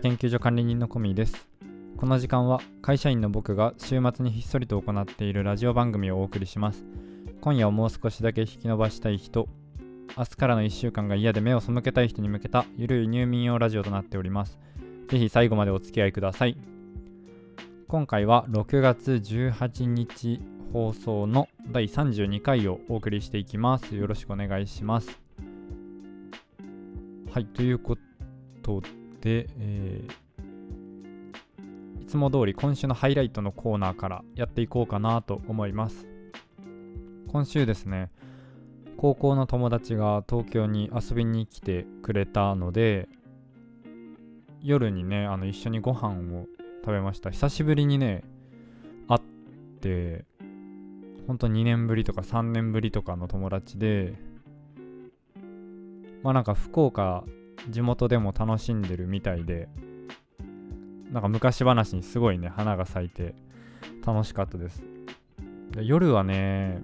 研究所管理人のコミーです。この時間は会社員の僕が週末にひっそりと行っているラジオ番組をお送りします。今夜をもう少しだけ引き伸ばしたい人明日からの1週間が嫌で目を背けたい人に向けたゆるい入眠用ラジオとなっております。ぜひ最後までお付き合いください。今回は6月18日放送の第32回をお送りしていきます。よろしくお願いします。はいということで、でえー、いつも通り今週のハイライトのコーナーからやっていこうかなと思います。今週ですね高校の友達が東京に遊びに来てくれたので夜にねあの一緒にご飯を食べました。久しぶりにね会って本当2年ぶりとか3年ぶりとかの友達でまあなんか福岡地元でも楽しんでるみたいでなんか昔話にすごいね花が咲いて楽しかったです。で夜はね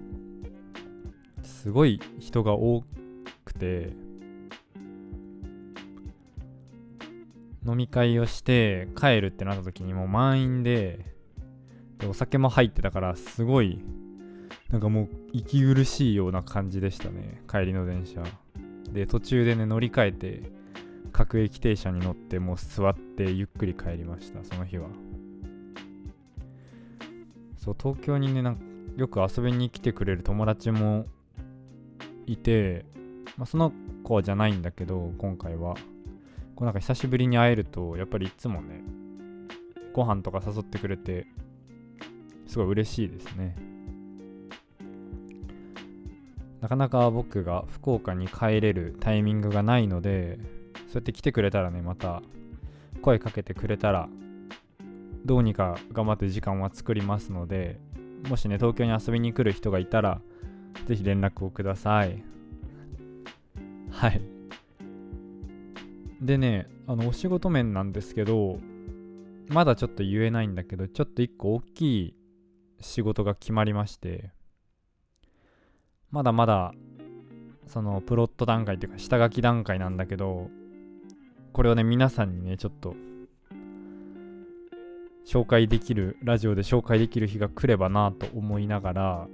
すごい人が多くて飲み会をして帰るってなった時にもう満員ででお酒も入ってたからすごいなんかもう息苦しいような感じでしたね帰りの電車。で途中でね乗り換えて各駅停車に乗ってもう座ってゆっくり帰りましたその日は。そう東京にねなんかよく遊びに来てくれる友達もいて、まあ、その子じゃないんだけど今回は。こうなんか久しぶりに会えるとやっぱりいつもねご飯とか誘ってくれてすごい嬉しいですね。なかなか僕が福岡に帰れるタイミングがないのでそうやって来てくれたらねまた声かけてくれたらどうにか頑張って時間は作りますのでもしね東京に遊びに来る人がいたらぜひ連絡をください。はい。でねあのお仕事面なんですけどまだちょっと言えないんだけどちょっと一個大きい仕事が決まりましてまだまだそのプロット段階っていうか下書き段階なんだけどこれをね皆さんにねちょっと紹介できるラジオで紹介できる日が来ればなと思いながら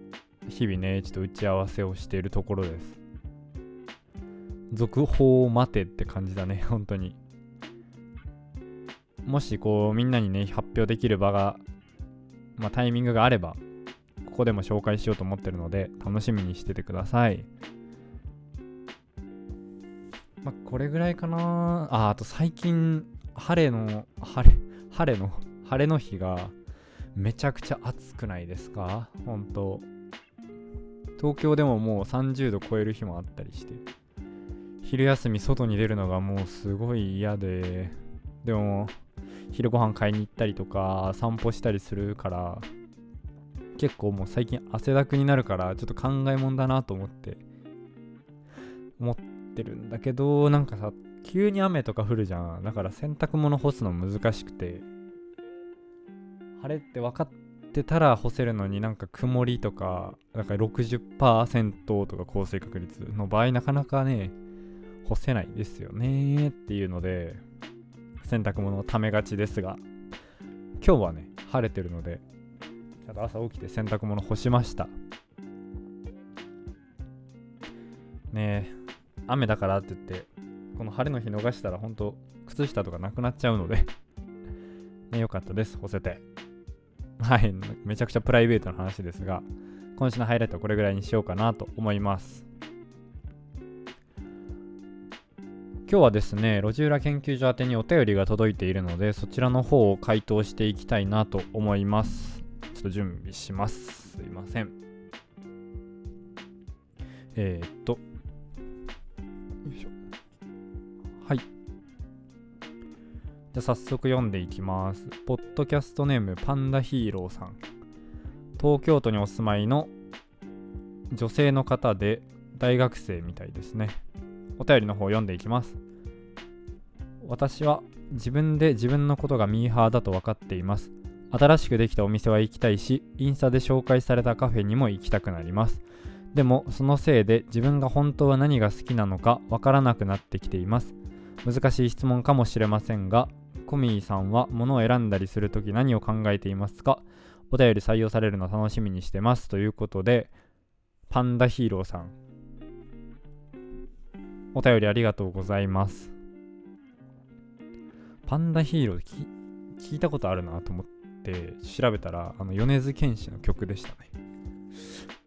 日々ねちょっと打ち合わせをしているところです。続報を待てって感じだね 本当に。もしこうみんなにね発表できる場がまあタイミングがあればここでも紹介しようと思ってるので楽しみにしててください。まあこれぐらいかな。ああと最近晴れの晴れ晴れの晴れの日がめちゃくちゃ暑くないですか？本当。東京でももう30度超える日もあったりして。昼休み外に出るのがもうすごい嫌で。でも昼ご飯買いに行ったりとか散歩したりするから結構もう最近汗だくになるからちょっと考えもんだなと思って。思ってるんだけどなんかさ急に雨とか降るじゃん。だから洗濯物干すの難しくて。晴れって分かってたら干せるのになんか曇りとかなんか60%とか降水確率の場合なかなかね干せないですよねっていうので洗濯物をためがちですが今日はね晴れてるのでちゃんと朝起きて洗濯物干しました。ねえ。雨だからって言ってこの晴れの日逃したら本当靴下とかなくなっちゃうので ねよかったです干せてはいめちゃくちゃプライベートな話ですが今週のハイライトはこれぐらいにしようかなと思います今日はですね、路地裏研究所宛てにお便りが届いているので、そちらの方を回答していきたいなと思います。ちょっと準備します。すいません。えー、っと。はい。じゃ早速読んでいきます。ポッドキャストネームパンダヒーローさん。東京都にお住まいの女性の方で大学生みたいですね。お便りの方読んでいきます。私は自分で自分のことがミーハーだと分かっています。新しくできたお店は行きたいし、インスタで紹介されたカフェにも行きたくなります。でも、そのせいで自分が本当は何が好きなのか分からなくなってきています。難しい質問かもしれませんがコミーさんは物を選んだりするとき何を考えていますか？お便り採用されるの楽しみにしてますということでパンダヒーローさん。お便りありがとうございます。パンダヒーロー聞いたことあるなと思って調べたらあの米津玄師の曲でしたね。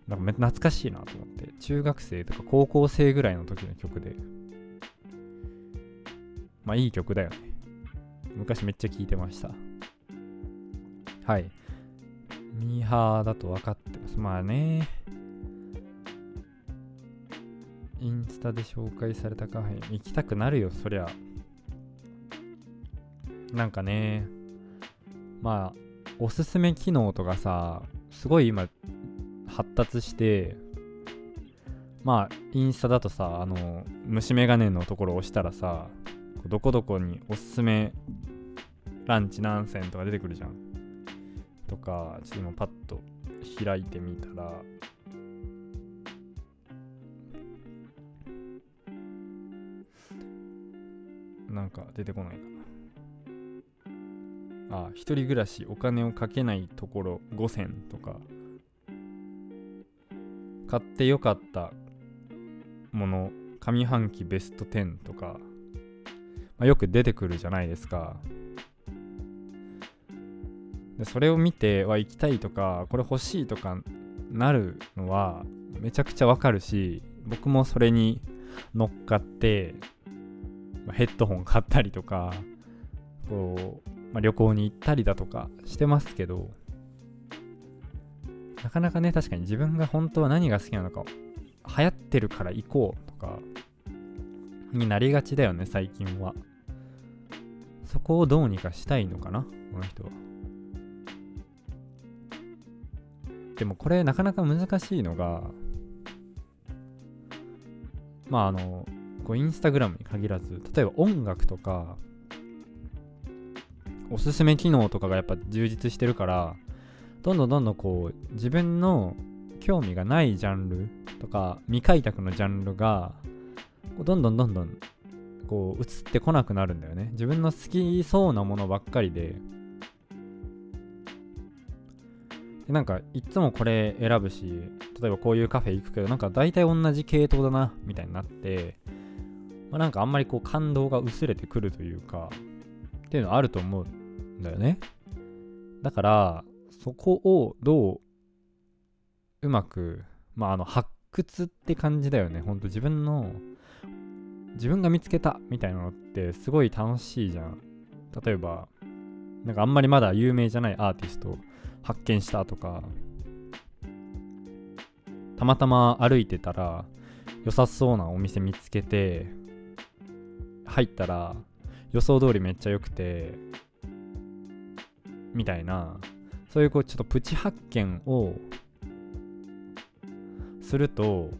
なんかめ懐かしいなと思って。中学生とか高校生ぐらいの時の曲で。まあいい曲だよね。昔めっちゃ聴いてました。はい。ミーハーだと分かってます。まあね。インスタで紹介されたカフェ行きたくなるよそりゃ。なんかね。まあおすすめ機能とかさすごい今発達してまあインスタだとさあの虫眼鏡のところを押したらさどこどこにおすすめランチ何銭とか出てくるじゃん。とかちょっと今パッと開いてみたらなんか出てこないかな。あ一人暮らしお金をかけないところ5銭とか。買ってよかったもの上半期ベスト10とか、まあ、よく出てくるじゃないですか。でそれを見ては行きたいとかこれ欲しいとかなるのはめちゃくちゃわかるし僕もそれに乗っかってヘッドホン買ったりとかこう、まあ、旅行に行ったりだとかしてますけどなかなかね、確かに自分が本当は何が好きなのか、流行ってるから行こうとか、になりがちだよね、最近は。そこをどうにかしたいのかな、この人は。でもこれなかなか難しいのが、まああの、こうインスタグラムに限らず、例えば音楽とか、おすすめ機能とかがやっぱ充実してるから、どんどんどんどんこう自分の興味がないジャンルとか未開拓のジャンルがどんどんどんどんこう移ってこなくなるんだよね。自分の好きそうなものばっかりで。でなんかいつもこれ選ぶし例えばこういうカフェ行くけどなんか大体同じ系統だなみたいになって、まあ、なんかあんまりこう感動が薄れてくるというかっていうのはあると思うんだよね。だからそこをどううまく、まあ、あの発掘って感じだよね。ほんと自分の自分が見つけたみたいなのってすごい楽しいじゃん。例えば、なんかあんまりまだ有名じゃないアーティスト発見したとか、たまたま歩いてたら良さそうなお店見つけて、入ったら予想通りめっちゃ良くて、みたいな、そういうこうちょっとプチ発見をすると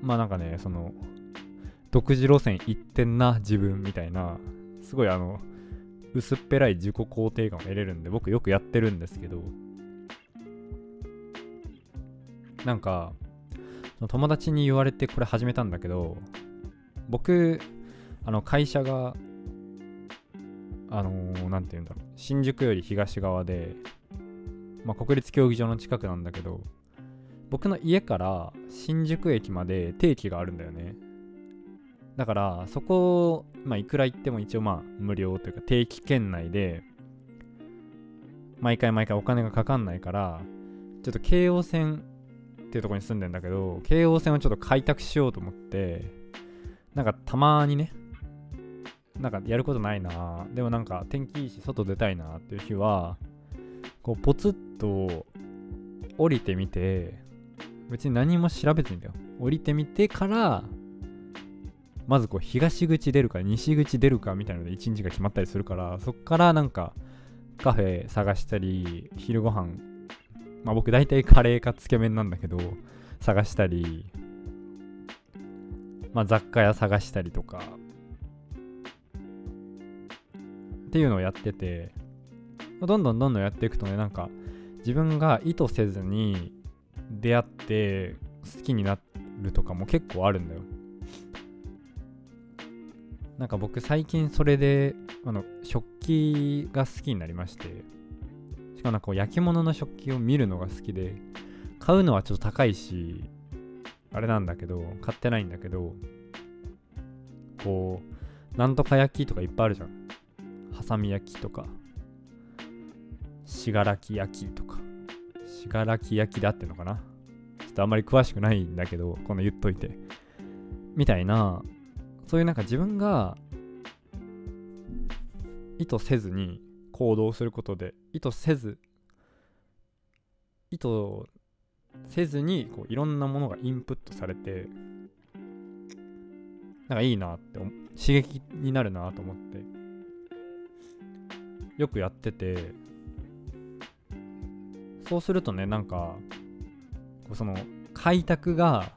まあなんかねその独自路線行ってんな自分みたいなすごいあの薄っぺらい自己肯定感を得れるんで僕よくやってるんですけどなんか友達に言われてこれ始めたんだけど僕あの会社があのー、て言うんだろう、新宿より東側で、まあ、国立競技場の近くなんだけど、僕の家から新宿駅まで定期があるんだよね。だから、そこ、まあ、いくら行っても一応まあ、無料というか定期圏内で、毎回毎回お金がかかんないから、ちょっと京王線っていうとこに住んでんだけど、京王線をちょっと開拓しようと思って、なんかたまにね、なんかやることないな。でもなんか天気いいし外出たいなっていう日はこうポツッと降りてみて別に何も調べずにだよ。降りてみてからまずこう東口出るか西口出るかみたいなので1日が決まったりするからそっからなんかカフェ探したり昼ご飯まあ僕大体カレーかつけ麺なんだけど探したりまあ雑貨屋探したりとかっていうのをやっててどんどんどんどんやっていくとねなんか自分が意図せずに出会って好きになるとかも結構あるんだよ。なんか僕最近それであの食器が好きになりましてしかもなんかこう焼き物の食器を見るのが好きで買うのはちょっと高いしあれなんだけど買ってないんだけどこうなんとか焼きとかいっぱいあるじゃん。ハサミ焼きとか信楽焼きとか信楽焼きだってのかな？ちょっとあんまり詳しくないんだけどこの言っといて。みたいなそういうなんか自分が意図せずに行動することで意図せず意図せずにこういろんなものがインプットされてなんかいいなって刺激になるなと思って。よくやっててそうするとねなんかその開拓が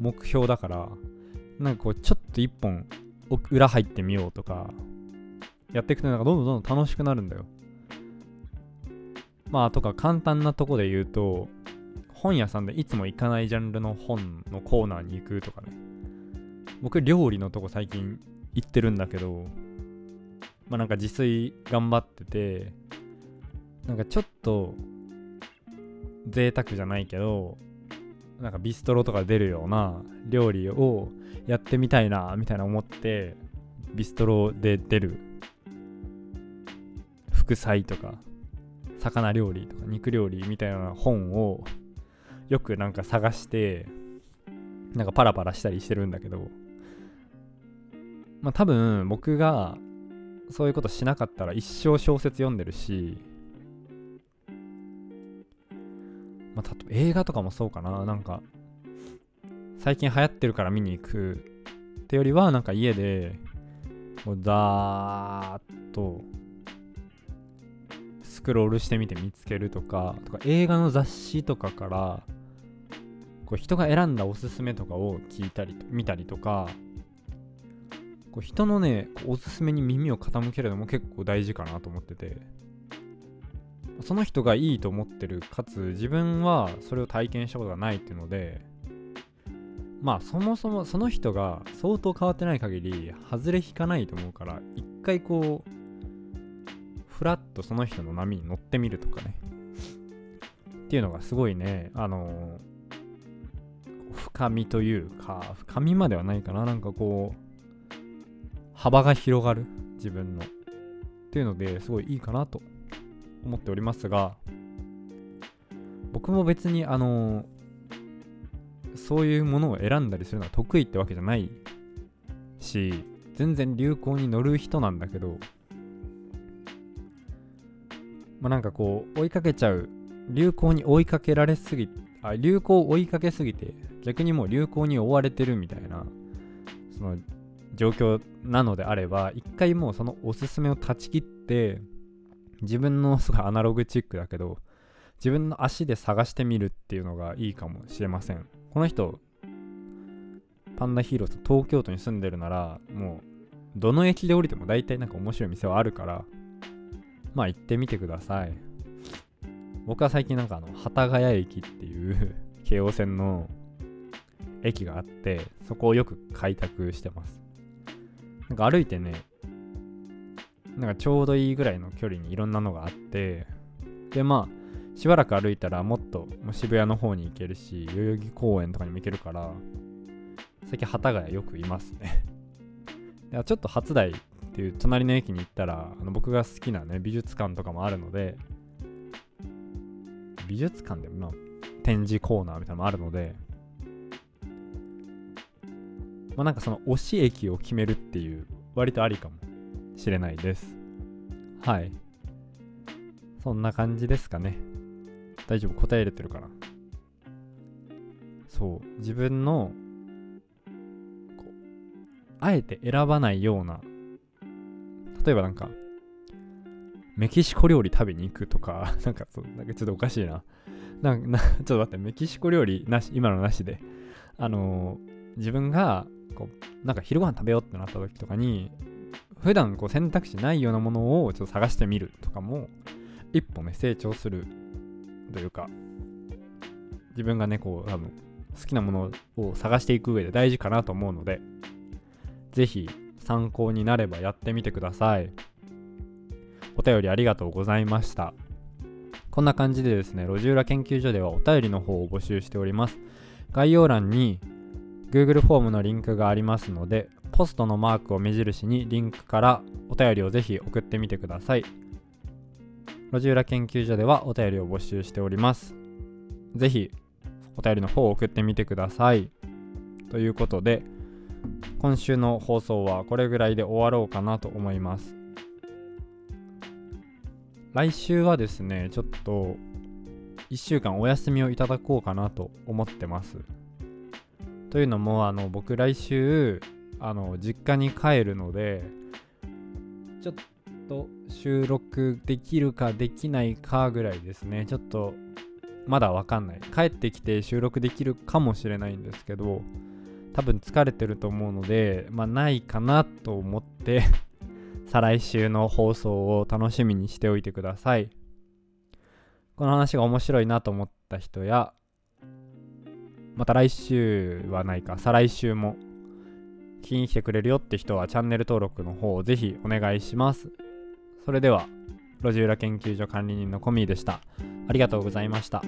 目標だからなんかこうちょっと一本裏入ってみようとかやっていくとなんかどんどんどんどん楽しくなるんだよ。まあとか簡単なとこで言うと本屋さんでいつも行かないジャンルの本のコーナーに行くとかね。僕料理のとこ最近行ってるんだけどまあなんか自炊頑張っててなんかちょっと贅沢じゃないけどなんかビストロとか出るような料理をやってみたいなみたいな思ってビストロで出る。副菜とか魚料理とか肉料理みたいな本をよくなんか探してなんかパラパラしたりしてるんだけどまあ多分僕がそういうことしなかったら一生小説読んでるしまあ、映画とかもそうかな。なんか最近流行ってるから見に行く。ってよりはなんか家でこうザーッとスクロールしてみて見つけるとかとか映画の雑誌とかからこう人が選んだおすすめとかを聞いたり見たりとかこう人のねおすすめに耳を傾けるのも結構大事かなと思ってて。その人がいいと思ってるかつ自分はそれを体験したことがないっていうのでまあそもそもその人が相当変わってない限り外れ引かないと思うから一回こうフラッとその人の波に乗ってみるとかね。っていうのがすごいねあの深みというか深みまではないかな。なんかこう幅が広がる自分の。っていうのですごいいいかなと思っておりますが僕も別にあのそういうものを選んだりするのは得意ってわけじゃないし全然流行に乗る人なんだけどまあなんかこう追いかけちゃう流行に追いかけられすぎあ流行を追いかけすぎて逆にもう流行に追われてるみたいなその状況なのであれば一回もうそのおすすめを断ち切って自分のすごいアナログチックだけど自分の足で探してみるっていうのがいいかもしれません。この人パンダヒーローズ東京都に住んでるならもうどの駅で降りても大体なんか面白い店はあるからまあ行ってみてください。僕は最近なんかあの幡ヶ谷駅っていう 京王線の駅があってそこをよく開拓してます。なんか歩いてねなんかちょうどいいぐらいの距離にいろんなのがあってでまあしばらく歩いたらもっと渋谷の方に行けるし代々木公園とかにも行けるから最近幡ヶ谷よくいますね。でちょっと初台っていう隣の駅に行ったらあの僕が好きなね美術館とかもあるので美術館でも、ま、展示コーナーみたいなのもあるのでまあなんかその推し駅を決めるっていう割とありかもしれないです。はい。そんな感じですかね。大丈夫？答えれてるかな？そう。自分の、あえて選ばないような、例えばなんか、メキシコ料理食べに行くとか、なんかそう、なんかちょっとおかしいな。なんなちょっと待って、メキシコ料理なし、今のなしで、あのー、自分が、こう、なんか昼ご飯食べようってなった時とかに、普段こう選択肢ないようなものをちょっと探してみるとかも一歩ね成長するというか自分がねこう多分好きなものを探していく上で大事かなと思うのでぜひ参考になればやってみてください。お便りありがとうございました。こんな感じでですね路地裏研究所ではお便りの方を募集しております。概要欄に Google フォームのリンクがありますのでポストのマークを目印にリンクからお便りをぜひ送ってみてください。路地裏研究所ではお便りを募集しております。ぜひお便りの方を送ってみてください。ということで今週の放送はこれぐらいで終わろうかなと思います。来週はですねちょっと1週間お休みをいただこうかなと思ってます。というのもあの僕来週あの実家に帰るのでちょっと収録できるかできないかぐらいですね。ちょっとまだわかんない。帰ってきて収録できるかもしれないんですけど多分疲れてると思うのでまあないかなと思って 再来週の放送を楽しみにしておいてください。この話が面白いなと思った人やまた来週はないか再来週も聞きに来てくれるよって人はチャンネル登録の方をぜひお願いしますそれでは路地裏研究所管理人のコミーでしたありがとうございました。